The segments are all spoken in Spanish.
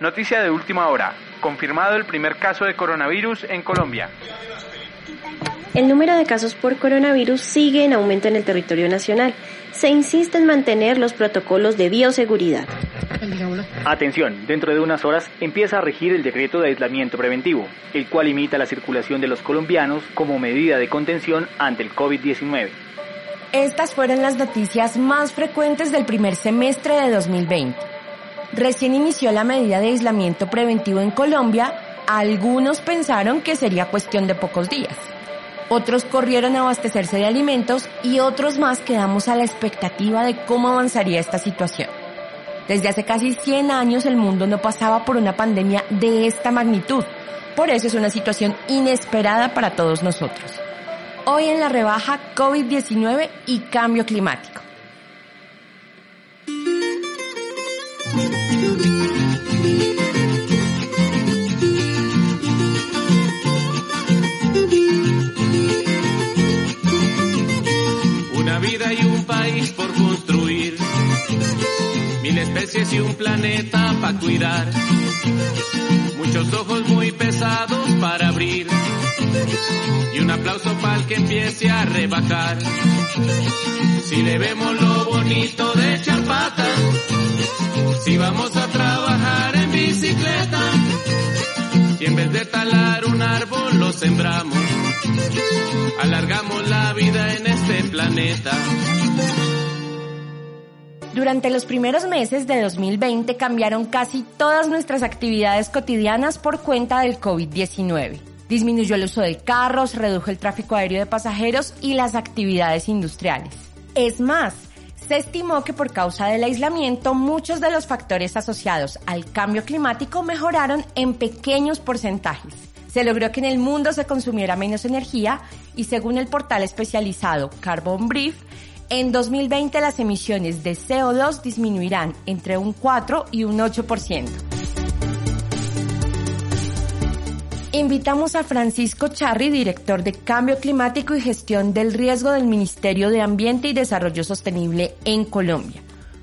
Noticia de última hora. Confirmado el primer caso de coronavirus en Colombia. El número de casos por coronavirus sigue en aumento en el territorio nacional. Se insiste en mantener los protocolos de bioseguridad. Atención, dentro de unas horas empieza a regir el decreto de aislamiento preventivo, el cual limita la circulación de los colombianos como medida de contención ante el COVID-19. Estas fueron las noticias más frecuentes del primer semestre de 2020. Recién inició la medida de aislamiento preventivo en Colombia, algunos pensaron que sería cuestión de pocos días otros corrieron a abastecerse de alimentos y otros más quedamos a la expectativa de cómo avanzaría esta situación. Desde hace casi 100 años el mundo no pasaba por una pandemia de esta magnitud, por eso es una situación inesperada para todos nosotros. Hoy en la rebaja COVID-19 y cambio climático. Por construir, mil especies y un planeta para cuidar, muchos ojos muy pesados para abrir y un aplauso para el que empiece a rebajar. Si le vemos lo bonito de echar si vamos a trabajar en bicicleta, si en vez de talar un árbol lo sembramos, alargamos la vida en este planeta. Durante los primeros meses de 2020 cambiaron casi todas nuestras actividades cotidianas por cuenta del COVID-19. Disminuyó el uso de carros, redujo el tráfico aéreo de pasajeros y las actividades industriales. Es más, se estimó que por causa del aislamiento muchos de los factores asociados al cambio climático mejoraron en pequeños porcentajes. Se logró que en el mundo se consumiera menos energía y según el portal especializado Carbon Brief, en 2020 las emisiones de CO2 disminuirán entre un 4 y un 8%. Invitamos a Francisco Charri, director de Cambio Climático y Gestión del Riesgo del Ministerio de Ambiente y Desarrollo Sostenible en Colombia,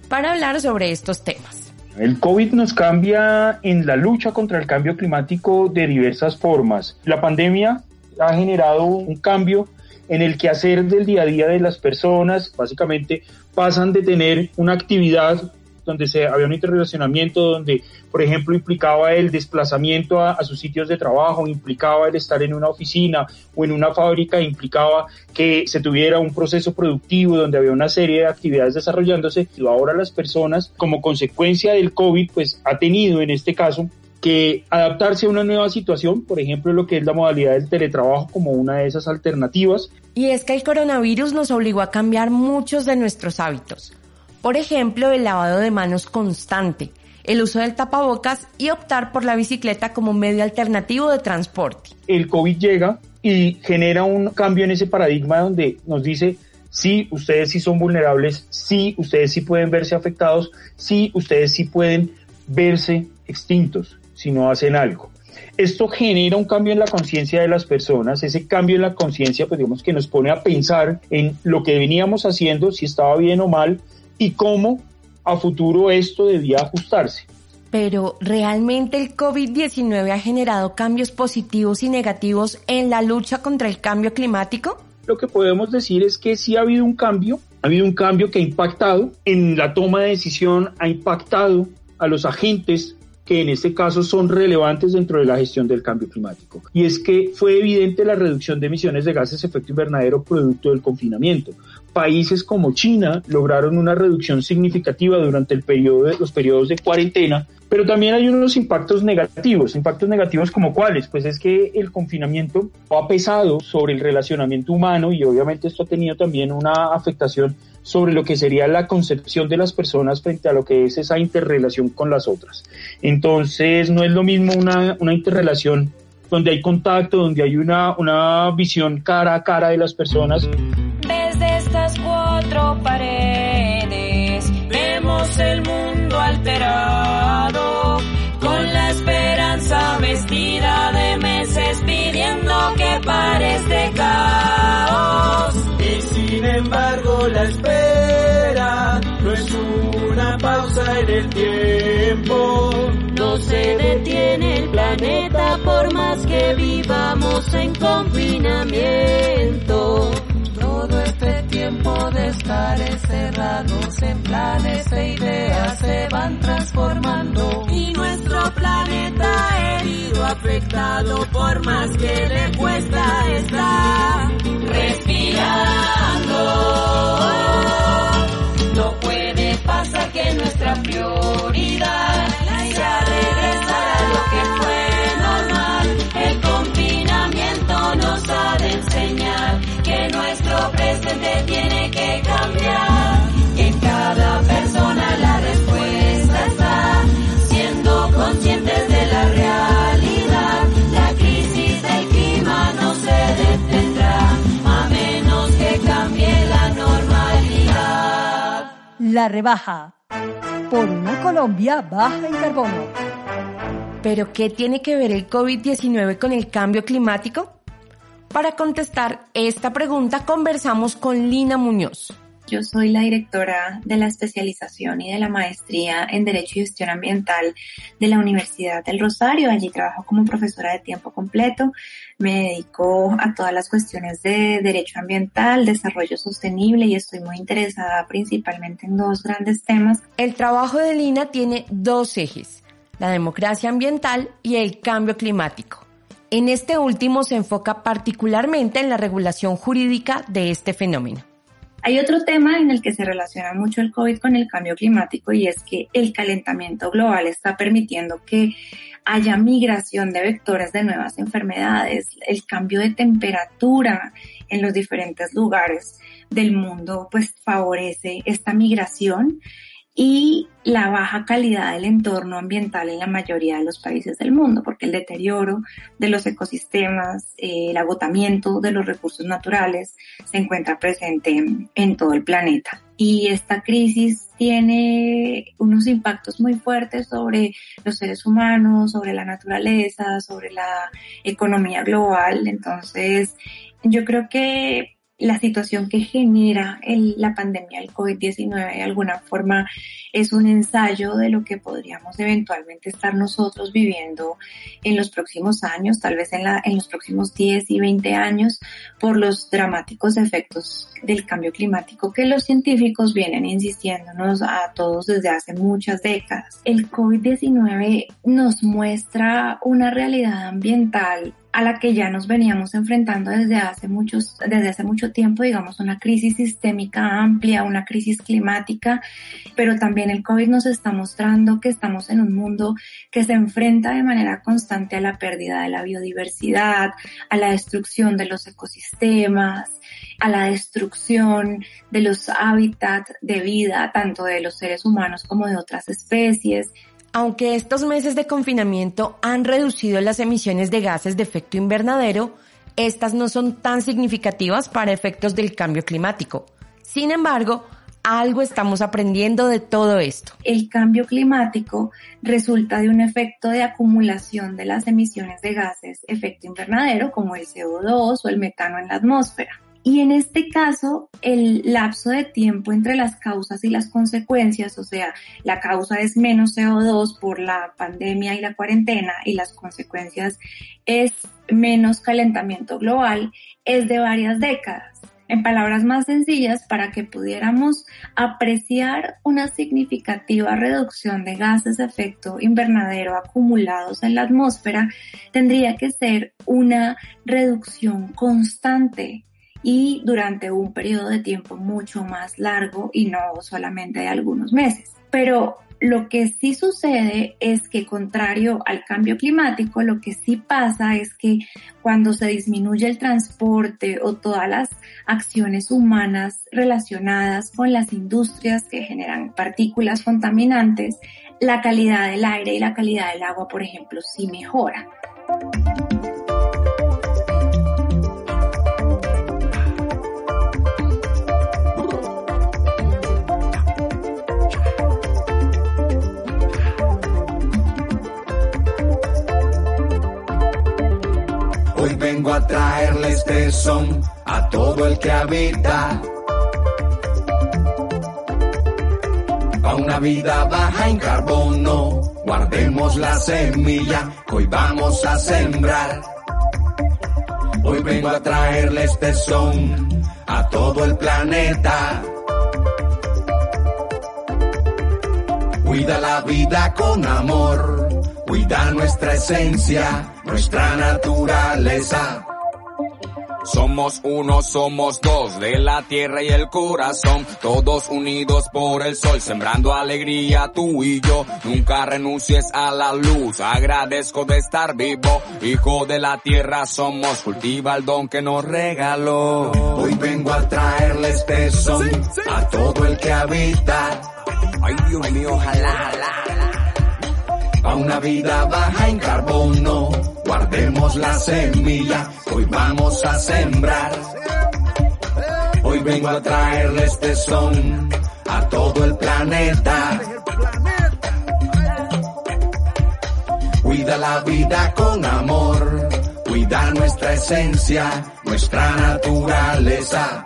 para hablar sobre estos temas. El COVID nos cambia en la lucha contra el cambio climático de diversas formas. La pandemia ha generado un cambio en el quehacer del día a día de las personas, básicamente pasan de tener una actividad donde se, había un interrelacionamiento donde, por ejemplo, implicaba el desplazamiento a, sus sitios de trabajo, implicaba el estar en una oficina o en una fábrica, implicaba que se tuviera un proceso productivo donde había una serie de actividades desarrollándose. Y ahora las personas, como consecuencia del COVID, pues ha tenido en este caso que adaptarse a una nueva situación, por ejemplo, lo que es la modalidad del teletrabajo como una de esas alternativas. Y es que el coronavirus nos obligó a cambiar muchos de nuestros hábitos. Por ejemplo, el lavado de manos constante, el uso del tapabocas y optar por la bicicleta como medio alternativo de transporte. El COVID llega y genera un cambio en ese paradigma donde nos dice, sí, ustedes sí son vulnerables, sí, ustedes sí pueden verse afectados, sí, ustedes sí pueden verse extintos si no hacen algo. Esto genera un cambio en la conciencia de las personas, ese cambio en la conciencia, pues digamos que nos pone a pensar en lo que veníamos haciendo, si estaba bien o mal, y cómo a futuro esto debía ajustarse. Pero ¿realmente el COVID-19 ha generado cambios positivos y negativos en la lucha contra el cambio climático? Lo que podemos decir es que sí ha habido un cambio, ha habido un cambio que ha impactado en la toma de decisión, ha impactado a los agentes que en este caso son relevantes dentro de la gestión del cambio climático. Y es que fue evidente la reducción de emisiones de gases de efecto invernadero producto del confinamiento. Países como China lograron una reducción significativa durante el periodo de, los periodos de cuarentena, pero también hay unos impactos negativos. Impactos negativos como cuáles? Pues es que el confinamiento ha pesado sobre el relacionamiento humano y obviamente esto ha tenido también una afectación sobre lo que sería la concepción de las personas frente a lo que es esa interrelación con las otras. Entonces, no es lo mismo una, una interrelación donde hay contacto, donde hay una, una visión cara a cara de las personas. Desde estas cuatro paredes vemos el mundo alterado, con la esperanza vestida de meses pidiendo que pare este caos. Y sin embargo la espera no es una pausa en el tiempo, no se planeta por más que vivamos en confinamiento. Todo este tiempo de estar encerrados en planes e ideas se van transformando. Y nuestro planeta herido, afectado por más que le cuesta estar respirando. Nuestra prioridad sea regresar a lo que fue normal. El confinamiento nos ha de enseñar que nuestro presente tiene que cambiar. Y en cada persona la respuesta está siendo conscientes de la realidad. La crisis del clima no se detendrá a menos que cambie la normalidad. La rebaja. Por una Colombia baja en carbono. ¿Pero qué tiene que ver el COVID-19 con el cambio climático? Para contestar esta pregunta conversamos con Lina Muñoz. Yo soy la directora de la especialización y de la maestría en Derecho y Gestión Ambiental de la Universidad del Rosario. Allí trabajo como profesora de tiempo completo. Me dedico a todas las cuestiones de derecho ambiental, desarrollo sostenible y estoy muy interesada principalmente en dos grandes temas. El trabajo de Lina tiene dos ejes, la democracia ambiental y el cambio climático. En este último se enfoca particularmente en la regulación jurídica de este fenómeno. Hay otro tema en el que se relaciona mucho el COVID con el cambio climático y es que el calentamiento global está permitiendo que haya migración de vectores de nuevas enfermedades, el cambio de temperatura en los diferentes lugares del mundo pues favorece esta migración y la baja calidad del entorno ambiental en la mayoría de los países del mundo, porque el deterioro de los ecosistemas, eh, el agotamiento de los recursos naturales se encuentra presente en, en todo el planeta. Y esta crisis tiene unos impactos muy fuertes sobre los seres humanos, sobre la naturaleza, sobre la economía global. Entonces, yo creo que la situación que genera la pandemia del COVID-19 de alguna forma es un ensayo de lo que podríamos eventualmente estar nosotros viviendo en los próximos años, tal vez en los próximos 10 y 20 años, por los dramáticos efectos del cambio climático que los científicos vienen insistiéndonos a todos desde hace muchas décadas. El COVID-19 nos muestra una realidad ambiental a la que ya nos veníamos enfrentando desde hace muchos, desde hace mucho tiempo, digamos, una crisis sistémica amplia, una crisis climática, pero también el COVID nos está mostrando que estamos en un mundo que se enfrenta de manera constante a la pérdida de la biodiversidad, a la destrucción de los ecosistemas, a la destrucción de los hábitats de vida, tanto de los seres humanos como de otras especies. Aunque estos meses de confinamiento han reducido las emisiones de gases de efecto invernadero, estas no son tan significativas para efectos del cambio climático. Sin embargo, algo estamos aprendiendo de todo esto. El cambio climático resulta de un efecto de acumulación de las emisiones de gases efecto invernadero como el CO2 o el metano en la atmósfera. Y en este caso, el lapso de tiempo entre las causas y las consecuencias, o sea, la causa es menos CO2 por la pandemia y la cuarentena y las consecuencias es menos calentamiento global, es de varias décadas. En palabras más sencillas, para que pudiéramos apreciar una significativa reducción de gases de efecto invernadero acumulados en la atmósfera, tendría que ser una reducción constante y durante un periodo de tiempo mucho más largo y no solamente de algunos meses. Pero lo que sí sucede es que contrario al cambio climático, lo que sí pasa es que cuando se disminuye el transporte o todas las acciones humanas relacionadas con las industrias que generan partículas contaminantes, la calidad del aire y la calidad del agua, por ejemplo, sí mejora. Vengo a traerle este son a todo el que habita. A una vida baja en carbono, guardemos la semilla que hoy vamos a sembrar. Hoy vengo a traerle este son a todo el planeta. Cuida la vida con amor, cuida nuestra esencia, nuestra naturaleza. Somos uno, somos dos, de la tierra y el corazón, todos unidos por el sol, sembrando alegría tú y yo. Nunca renuncies a la luz, agradezco de estar vivo, hijo de la tierra somos, cultiva el don que nos regaló. Hoy vengo a traerle este son a todo el que habita. Ay Dios mío, ojalá, A una vida baja en carbono, guardemos la semilla, hoy vamos a sembrar. Hoy vengo a traerle este son a todo el planeta. Cuida la vida con amor, cuida nuestra esencia, nuestra naturaleza.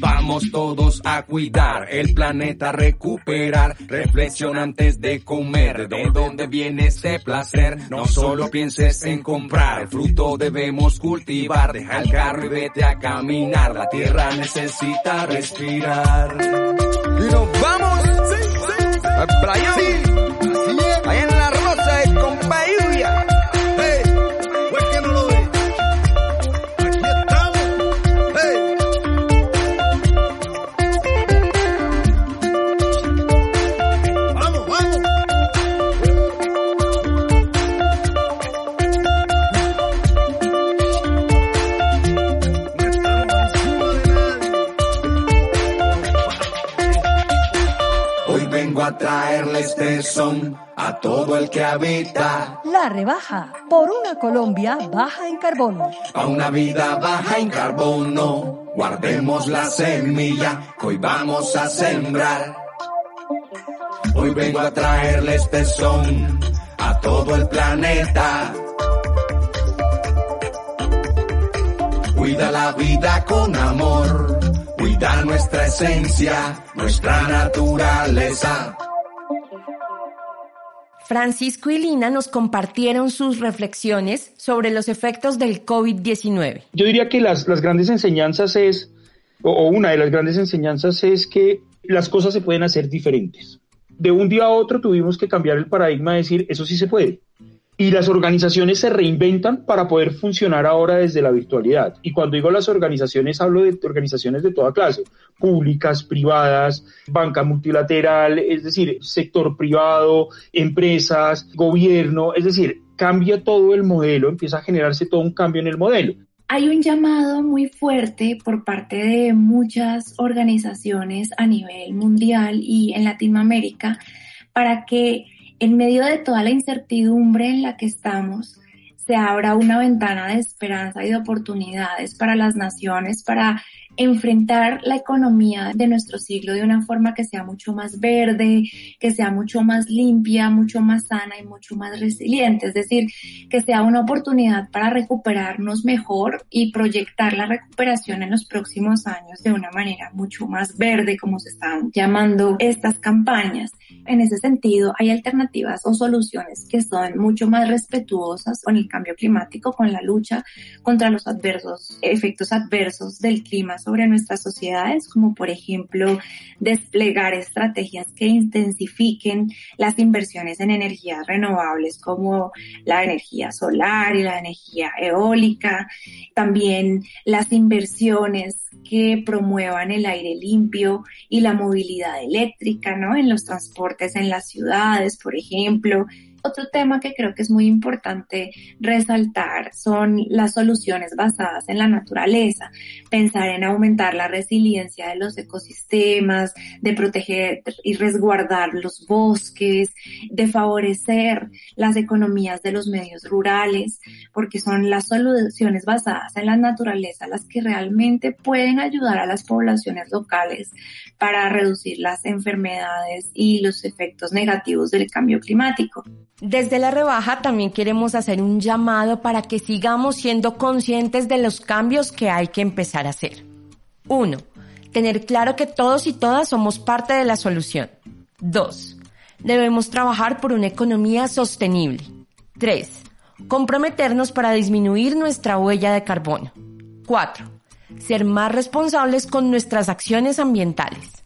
Vamos todos a cuidar el planeta, recuperar. Reflexiona antes de comer. ¿De dónde viene este placer? No solo pienses en comprar. El fruto debemos cultivar. Deja el carro y vete a caminar. La tierra necesita respirar. Y nos vamos al playón. Que habita. La rebaja por una Colombia baja en carbono. A una vida baja en carbono, guardemos la semilla que hoy vamos a sembrar. Hoy vengo a traerle este son a todo el planeta. Cuida la vida con amor, cuida nuestra esencia, nuestra naturaleza. Francisco y Lina nos compartieron sus reflexiones sobre los efectos del COVID-19. Yo diría que las, las grandes enseñanzas es, o, una de las grandes enseñanzas es que las cosas se pueden hacer diferentes. De un día a otro tuvimos que cambiar el paradigma de decir, eso sí se puede. Y las organizaciones se reinventan para poder funcionar ahora desde la virtualidad. Y cuando digo las organizaciones, hablo de organizaciones de toda clase, públicas, privadas, banca multilateral, es decir, sector privado, empresas, gobierno, es decir, cambia todo el modelo, empieza a generarse todo un cambio en el modelo. Hay un llamado muy fuerte por parte de muchas organizaciones a nivel mundial y en Latinoamérica para que en medio de toda la incertidumbre en la que estamos, se abra una ventana de esperanza y de oportunidades para las naciones, para enfrentar la economía de nuestro siglo de una forma que sea mucho más verde, que sea mucho más limpia, mucho más sana y mucho más resiliente. Es decir, que sea una oportunidad para recuperarnos mejor y proyectar la recuperación en los próximos años de una manera mucho más verde, como se están llamando estas campañas. En ese sentido, hay alternativas o soluciones que son mucho más respetuosas con el cambio climático, con la lucha contra los adversos, efectos adversos del clima sobre nuestras sociedades, como por ejemplo desplegar estrategias que intensifiquen las inversiones en energías renovables como la energía solar y la energía eólica, también las inversiones que promuevan el aire limpio y la movilidad eléctrica, ¿no? En los transportes en las ciudades, por ejemplo. Otro tema que creo que es muy importante resaltar son las soluciones basadas en la naturaleza, pensar en aumentar la resiliencia de los ecosistemas, de proteger y resguardar los bosques, de favorecer las economías de los medios rurales, porque son las soluciones basadas en la naturaleza las que realmente pueden ayudar a las poblaciones locales para reducir las enfermedades y los efectos negativos del cambio climático. Desde la rebaja también queremos hacer un llamado para que sigamos siendo conscientes de los cambios que hay que empezar a hacer. Uno, tener claro que todos y todas somos parte de la solución. Dos, debemos trabajar por una economía sostenible. 3. Comprometernos para disminuir nuestra huella de carbono. 4. Ser más responsables con nuestras acciones ambientales.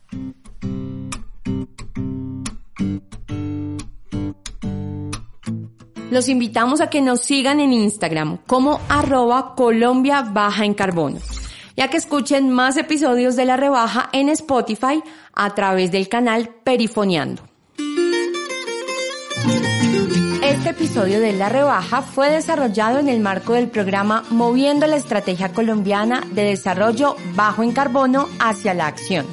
Los invitamos a que nos sigan en Instagram como arroba Colombia Baja en Carbono, ya que escuchen más episodios de La Rebaja en Spotify a través del canal Perifoneando. Este episodio de La Rebaja fue desarrollado en el marco del programa Moviendo la Estrategia Colombiana de Desarrollo Bajo en Carbono hacia la Acción,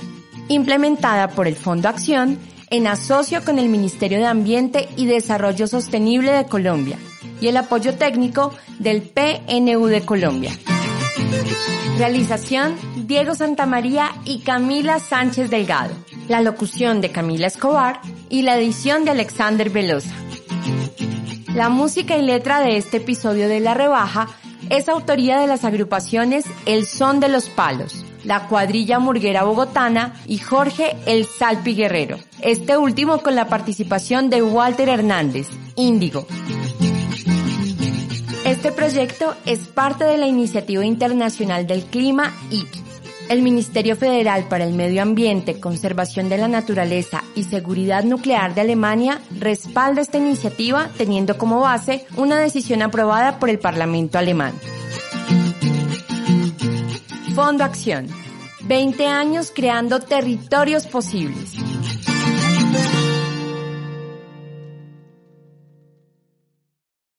implementada por el Fondo Acción en asocio con el Ministerio de Ambiente y Desarrollo Sostenible de Colombia y el apoyo técnico del PNU de Colombia. Realización Diego Santamaría y Camila Sánchez Delgado. La locución de Camila Escobar y la edición de Alexander Velosa. La música y letra de este episodio de La Rebaja es autoría de las agrupaciones El Son de los Palos, la cuadrilla murguera bogotana y Jorge El Salpi Guerrero. Este último con la participación de Walter Hernández, Índigo. Este proyecto es parte de la Iniciativa Internacional del Clima ICI. El Ministerio Federal para el Medio Ambiente, Conservación de la Naturaleza y Seguridad Nuclear de Alemania respalda esta iniciativa teniendo como base una decisión aprobada por el Parlamento alemán. Fondo Acción. 20 años creando territorios posibles.